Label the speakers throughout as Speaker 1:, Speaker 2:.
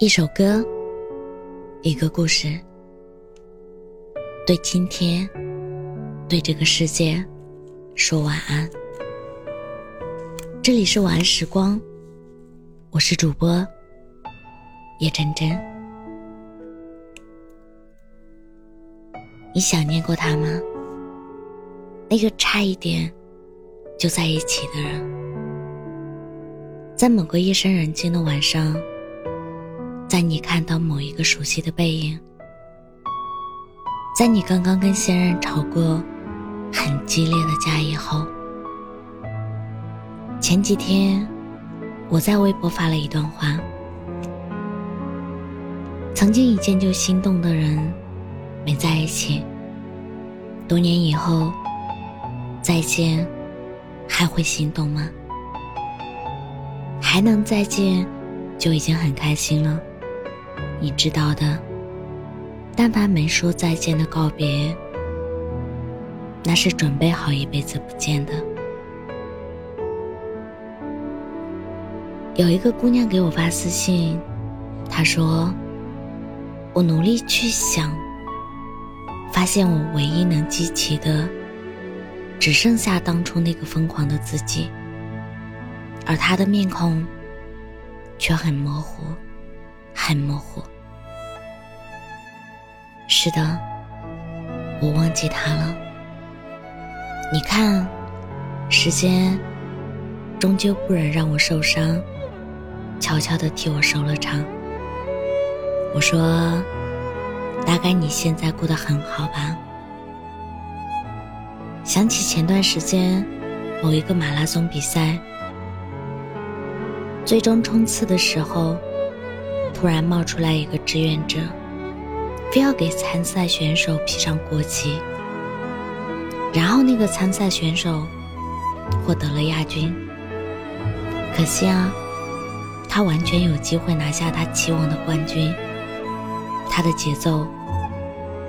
Speaker 1: 一首歌，一个故事，对今天，对这个世界，说晚安。这里是晚安时光，我是主播叶真真。你想念过他吗？那个差一点就在一起的人，在某个夜深人静的晚上。在你看到某一个熟悉的背影，在你刚刚跟现任吵过很激烈的架以后，前几天我在微博发了一段话：曾经一见就心动的人没在一起，多年以后再见还会心动吗？还能再见就已经很开心了。你知道的，但凡没说再见的告别，那是准备好一辈子不见的。有一个姑娘给我发私信，她说：“我努力去想，发现我唯一能记起的，只剩下当初那个疯狂的自己，而她的面孔却很模糊。”很模糊。是的，我忘记他了。你看，时间终究不忍让我受伤，悄悄的替我收了场。我说，大概你现在过得很好吧？想起前段时间某一个马拉松比赛，最终冲刺的时候。突然冒出来一个志愿者，非要给参赛选手披上国旗，然后那个参赛选手获得了亚军。可惜啊，他完全有机会拿下他期望的冠军，他的节奏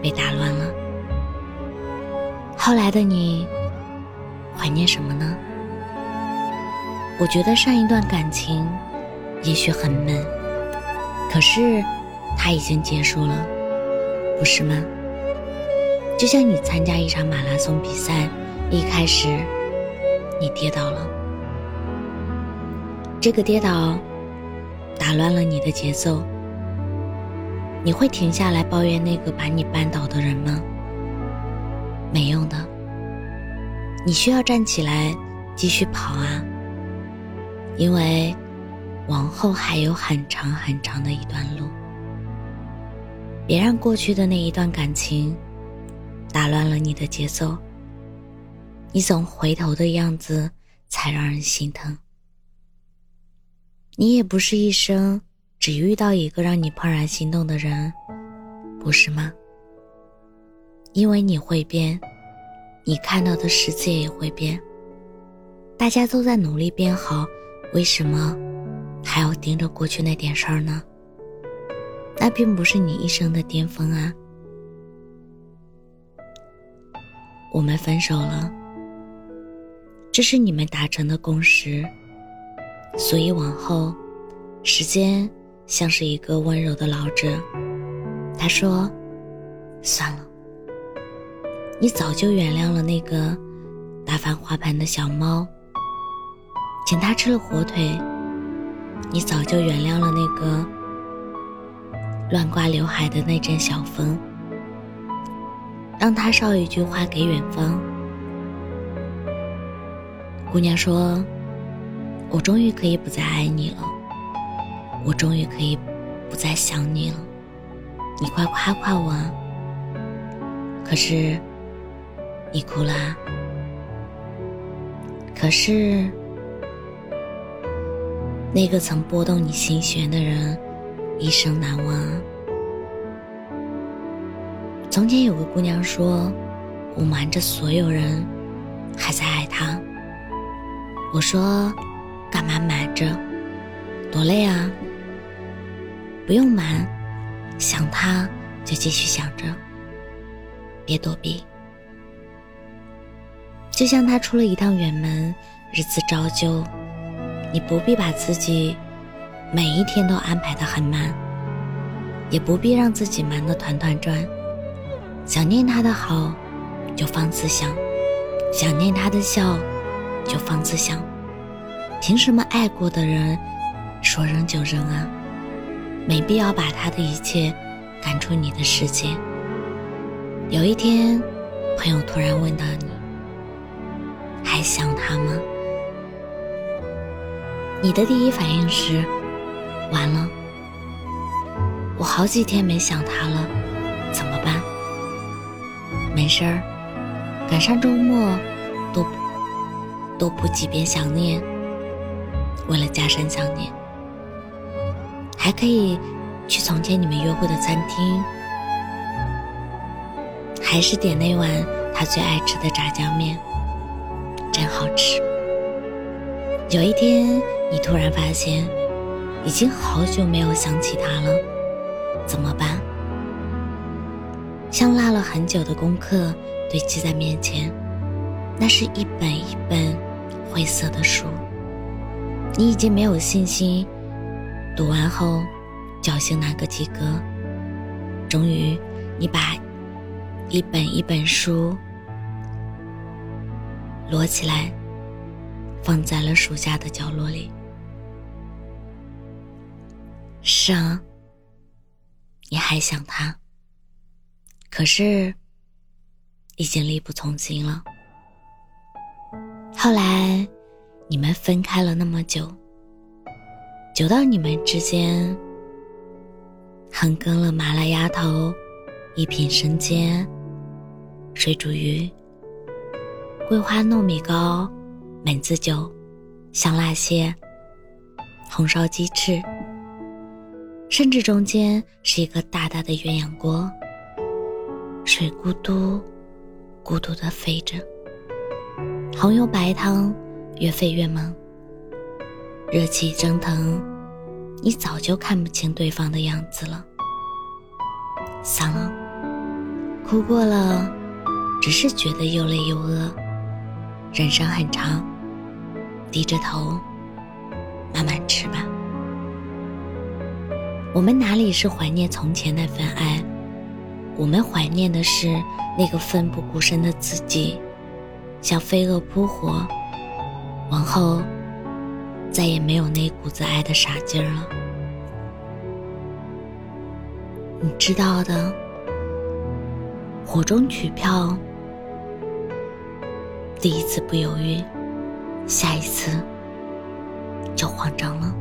Speaker 1: 被打乱了。后来的你怀念什么呢？我觉得上一段感情也许很闷。可是，它已经结束了，不是吗？就像你参加一场马拉松比赛，一开始你跌倒了，这个跌倒打乱了你的节奏，你会停下来抱怨那个把你绊倒的人吗？没用的，你需要站起来继续跑啊，因为。往后还有很长很长的一段路，别让过去的那一段感情打乱了你的节奏。你总回头的样子才让人心疼。你也不是一生只遇到一个让你怦然心动的人，不是吗？因为你会变，你看到的世界也会变。大家都在努力变好，为什么？还要盯着过去那点事儿呢？那并不是你一生的巅峰啊！我们分手了，这是你们达成的共识。所以往后，时间像是一个温柔的老者，他说：“算了，你早就原谅了那个打翻花盆的小猫，请他吃了火腿。”你早就原谅了那个乱刮刘海的那阵小风，让他捎一句话给远方。姑娘说：“我终于可以不再爱你了，我终于可以不再想你了，你快夸夸我。”啊！”可是你哭了，可是。那个曾拨动你心弦的人，一生难忘。从前有个姑娘说：“我瞒着所有人，还在爱他。”我说：“干嘛瞒着？多累啊！不用瞒，想他就继续想着，别躲避。就像他出了一趟远门，日子照旧。”你不必把自己每一天都安排的很满，也不必让自己忙得团团转。想念他的好，就放肆想；想念他的笑，就放肆想。凭什么爱过的人说扔就扔啊？没必要把他的一切赶出你的世界。有一天，朋友突然问到你：“还想他吗？”你的第一反应是：“完了，我好几天没想他了，怎么办？”没事儿，赶上周末，多多补几遍想念。为了加深想念，还可以去从前你们约会的餐厅，还是点那碗他最爱吃的炸酱面，真好吃。有一天，你突然发现，已经好久没有想起他了，怎么办？像落了很久的功课堆积在面前，那是一本一本灰色的书。你已经没有信心，读完后侥幸拿个及格。终于，你把一本一本书摞起来，放在了书架的角落里。是啊，你还想他，可是已经力不从心了。后来。你们分开了那么久，久到你们之间横亘了麻辣鸭头、一品生煎、水煮鱼、桂花糯米糕、梅子酒、香辣蟹、红烧鸡翅，甚至中间是一个大大的鸳鸯锅，水咕嘟咕嘟的飞着，红油白汤。越飞越猛，热气蒸腾，你早就看不清对方的样子了。算了，哭过了，只是觉得又累又饿。人生很长，低着头，慢慢吃吧。我们哪里是怀念从前那份爱？我们怀念的是那个奋不顾身的自己，像飞蛾扑火。往后，再也没有那股子爱的傻劲儿了。你知道的，火中取票，第一次不犹豫，下一次就慌张了。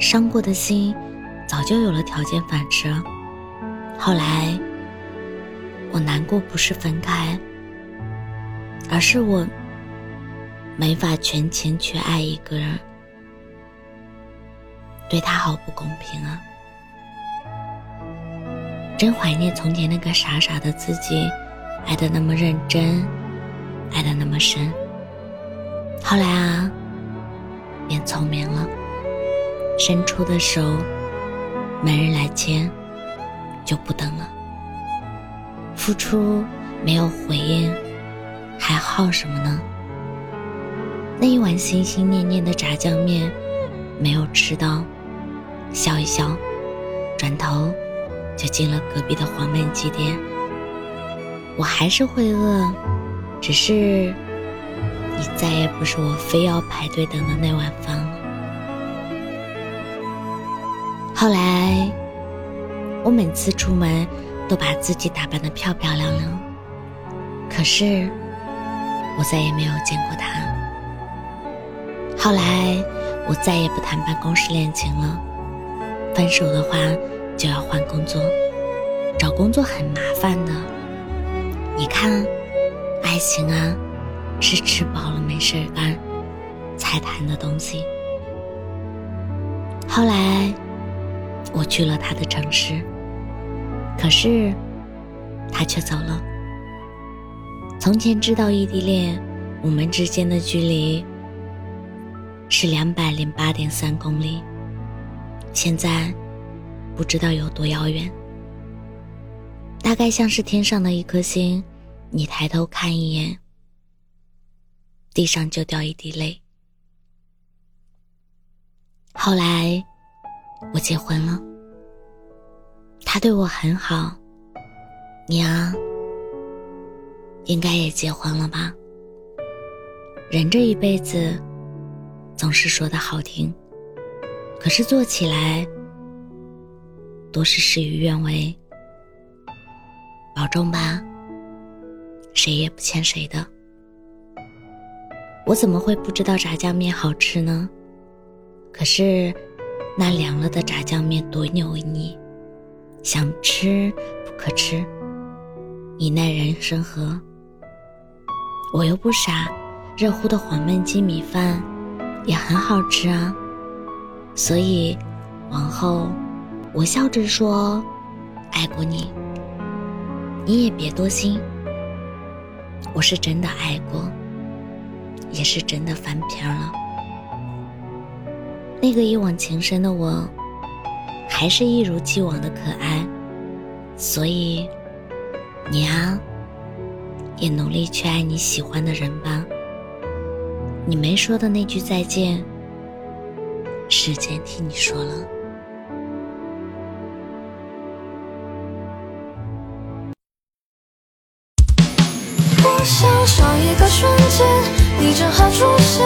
Speaker 1: 伤过的心，早就有了条件反射。后来，我难过不是分开，而是我。没法全情去爱一个人，对他好不公平啊！真怀念从前那个傻傻的自己，爱的那么认真，爱的那么深。后来啊，变聪明了，伸出的手没人来牵，就不等了。付出没有回应，还耗什么呢？那一碗心心念念的炸酱面，没有吃到，笑一笑，转头就进了隔壁的黄焖鸡店。我还是会饿，只是你再也不是我非要排队等的那碗饭后来，我每次出门都把自己打扮得漂漂亮亮，可是我再也没有见过他。后来，我再也不谈办公室恋情了。分手的话，就要换工作，找工作很麻烦的。你看，爱情啊，是吃饱了没事干才谈的东西。后来，我去了他的城市，可是他却走了。从前知道异地恋，我们之间的距离。是两百零八点三公里，现在不知道有多遥远。大概像是天上的一颗星，你抬头看一眼，地上就掉一滴泪。后来我结婚了，他对我很好，娘，应该也结婚了吧？人这一辈子，总是说的好听，可是做起来，都是事与愿违。保重吧，谁也不欠谁的。我怎么会不知道炸酱面好吃呢？可是，那凉了的炸酱面多油腻，想吃不可吃，你奈人生何？我又不傻。热乎的黄焖鸡米饭也很好吃啊，所以往后我笑着说爱过你，你也别多心，我是真的爱过，也是真的翻篇了。那个一往情深的我，还是一如既往的可爱，所以你啊，也努力去爱你喜欢的人吧。你没说的那句再见，时间替你说了。
Speaker 2: 我想上一个瞬间，你正好出现